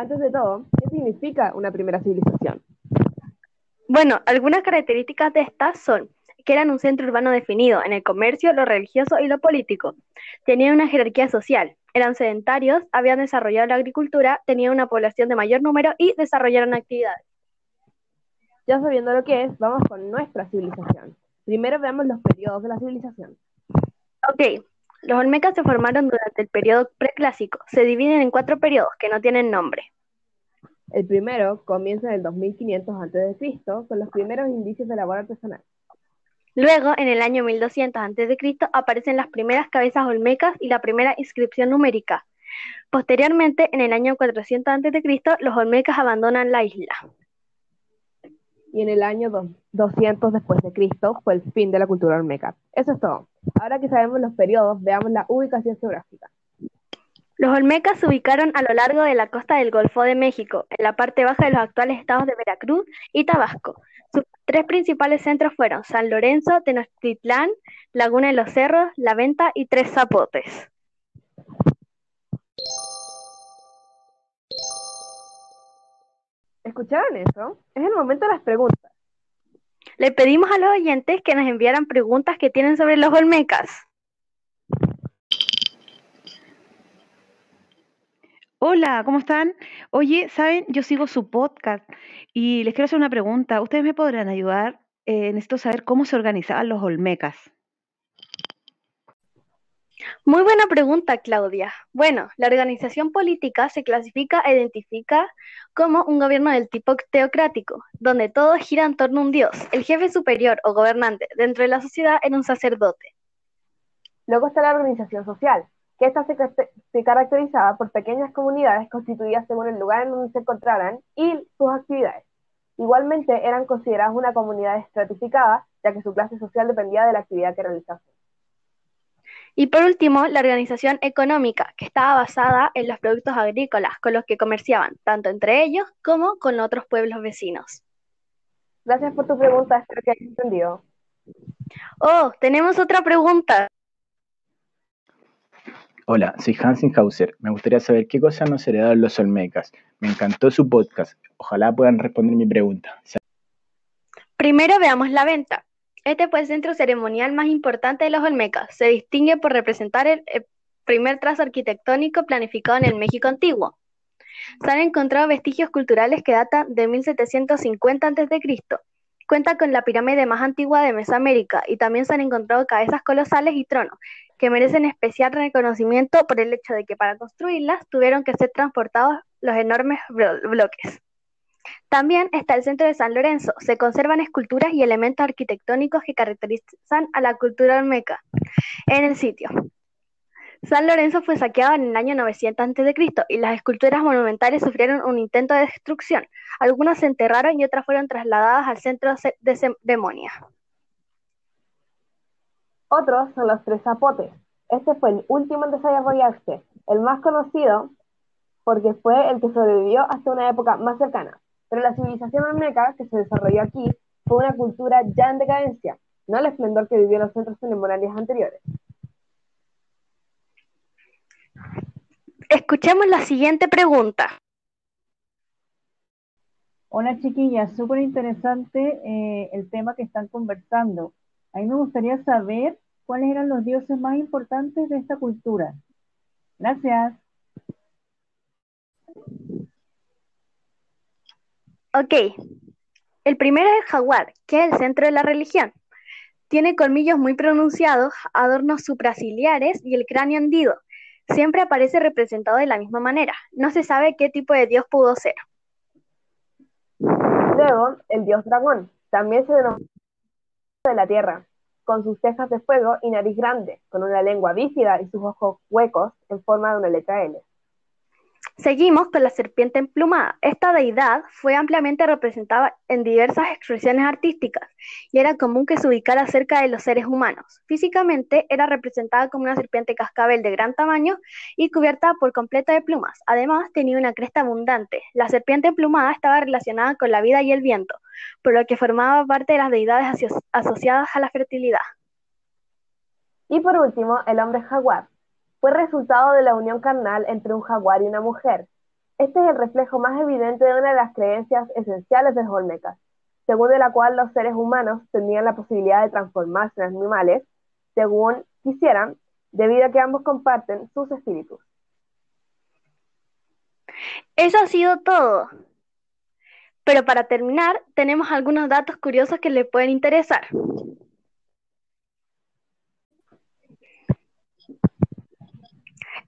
Antes de todo, ¿qué significa una primera civilización? Bueno, algunas características de estas son que eran un centro urbano definido en el comercio, lo religioso y lo político. Tenían una jerarquía social, eran sedentarios, habían desarrollado la agricultura, tenían una población de mayor número y desarrollaron actividades. Ya sabiendo lo que es, vamos con nuestra civilización. Primero veamos los periodos de la civilización. Ok, los olmecas se formaron durante el periodo preclásico. Se dividen en cuatro periodos que no tienen nombre. El primero comienza en el 2500 a.C. con los primeros indicios de labor artesanal. Luego, en el año 1200 a.C., aparecen las primeras cabezas olmecas y la primera inscripción numérica. Posteriormente, en el año 400 a.C., los olmecas abandonan la isla. Y en el año 200 después de Cristo fue el fin de la cultura olmeca. Eso es todo. Ahora que sabemos los periodos, veamos la ubicación geográfica. Los olmecas se ubicaron a lo largo de la costa del Golfo de México, en la parte baja de los actuales estados de Veracruz y Tabasco. Sus tres principales centros fueron San Lorenzo, Tenochtitlán, Laguna de los Cerros, La Venta y Tres Zapotes. ¿Escucharon eso? Es el momento de las preguntas. Le pedimos a los oyentes que nos enviaran preguntas que tienen sobre los olmecas. Hola, ¿cómo están? Oye, ¿saben? Yo sigo su podcast y les quiero hacer una pregunta. ¿Ustedes me podrán ayudar? Eh, necesito saber cómo se organizaban los Olmecas. Muy buena pregunta, Claudia. Bueno, la organización política se clasifica e identifica como un gobierno del tipo teocrático, donde todo gira en torno a un dios. El jefe superior o gobernante dentro de la sociedad era un sacerdote. Luego está la organización social, que esta se, caracterizaba por pequeñas comunidades constituidas según el lugar en donde se encontraran y sus actividades. Igualmente eran consideradas una comunidad estratificada, ya que su clase social dependía de la actividad que realizasen. Y por último, la organización económica, que estaba basada en los productos agrícolas con los que comerciaban, tanto entre ellos como con otros pueblos vecinos. Gracias por tu pregunta, espero que hayas entendido. Oh, tenemos otra pregunta. Hola, soy Hansen Hauser. Me gustaría saber qué cosas nos heredaron los Olmecas. Me encantó su podcast. Ojalá puedan responder mi pregunta. Primero veamos la venta. Este fue el centro ceremonial más importante de los Olmecas. Se distingue por representar el, primer trazo arquitectónico planificado en el México antiguo. Se han encontrado vestigios culturales que datan de 1750 a.C. Cuenta con la pirámide más antigua de Mesoamérica y también se han encontrado cabezas colosales y tronos, que merecen especial reconocimiento por el hecho de que para construirlas tuvieron que ser transportados los enormes bloques. También está el centro de San Lorenzo. Se conservan esculturas y elementos arquitectónicos que caracterizan a la cultura olmeca en el sitio. San Lorenzo fue saqueado en el año 900 a.C. y las esculturas monumentales sufrieron un intento de destrucción. Algunas se enterraron y otras fueron trasladadas al centro de ceremonia. Otros son los tres zapotes. Este fue el último en desarrollarse, el más conocido porque fue el que sobrevivió hasta una época más cercana. Pero la civilización olmeca que se desarrolló aquí fue una cultura ya en decadencia, no el esplendor que vivió los centros ceremoniales anteriores. Escuchemos la siguiente pregunta. Hola chiquillas, súper interesante eh, el tema que están conversando. A mí me gustaría saber cuáles eran los dioses más importantes de esta cultura. Gracias. Ok. El primero es jaguar, que es el centro de la religión. Tiene colmillos muy pronunciados, adornos supraciliares y el cráneo hendido. Siempre aparece representado de la misma manera. No se sabe qué tipo de dios pudo ser. Luego, el dios dragón. También se denomina de la tierra, con sus cejas de fuego y nariz grande, con una lengua bífida y sus ojos huecos en forma de una letra L. Seguimos con la serpiente emplumada. Esta deidad fue ampliamente representada en diversas expresiones artísticas y era común que se ubicara cerca de los seres humanos. Físicamente era representada como una serpiente cascabel de gran tamaño y cubierta por completa de plumas. Además tenía una cresta abundante. La serpiente emplumada estaba relacionada con la vida y el viento, por lo que formaba parte de las deidades asociadas a la fertilidad. Y por último, el hombre jaguar, fue resultado de la unión carnal entre un jaguar y una mujer. Este es el reflejo más evidente de una de las creencias esenciales de los Olmecas, según de la cual los seres humanos tenían la posibilidad de transformarse en animales según quisieran, debido a que ambos comparten sus espíritus. Eso ha sido todo. Pero para terminar, tenemos algunos datos curiosos que les pueden interesar.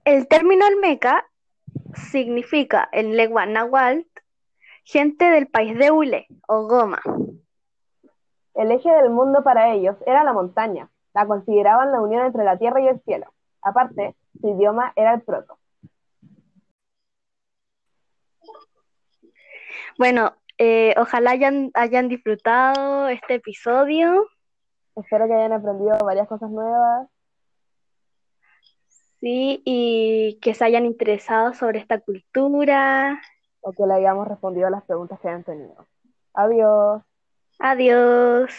El término Olmeca significa en lengua náhuatl gente del país de Hule o Goma. El eje del mundo para ellos era la montaña, la consideraban la unión entre la tierra y el cielo. Aparte, su idioma era el proto. Bueno, eh, ojalá hayan, hayan disfrutado este episodio. Espero que hayan aprendido varias cosas nuevas. Sí, y que se hayan interesado sobre esta cultura. O que le hayamos respondido a las preguntas que hayan tenido. Adiós. Adiós.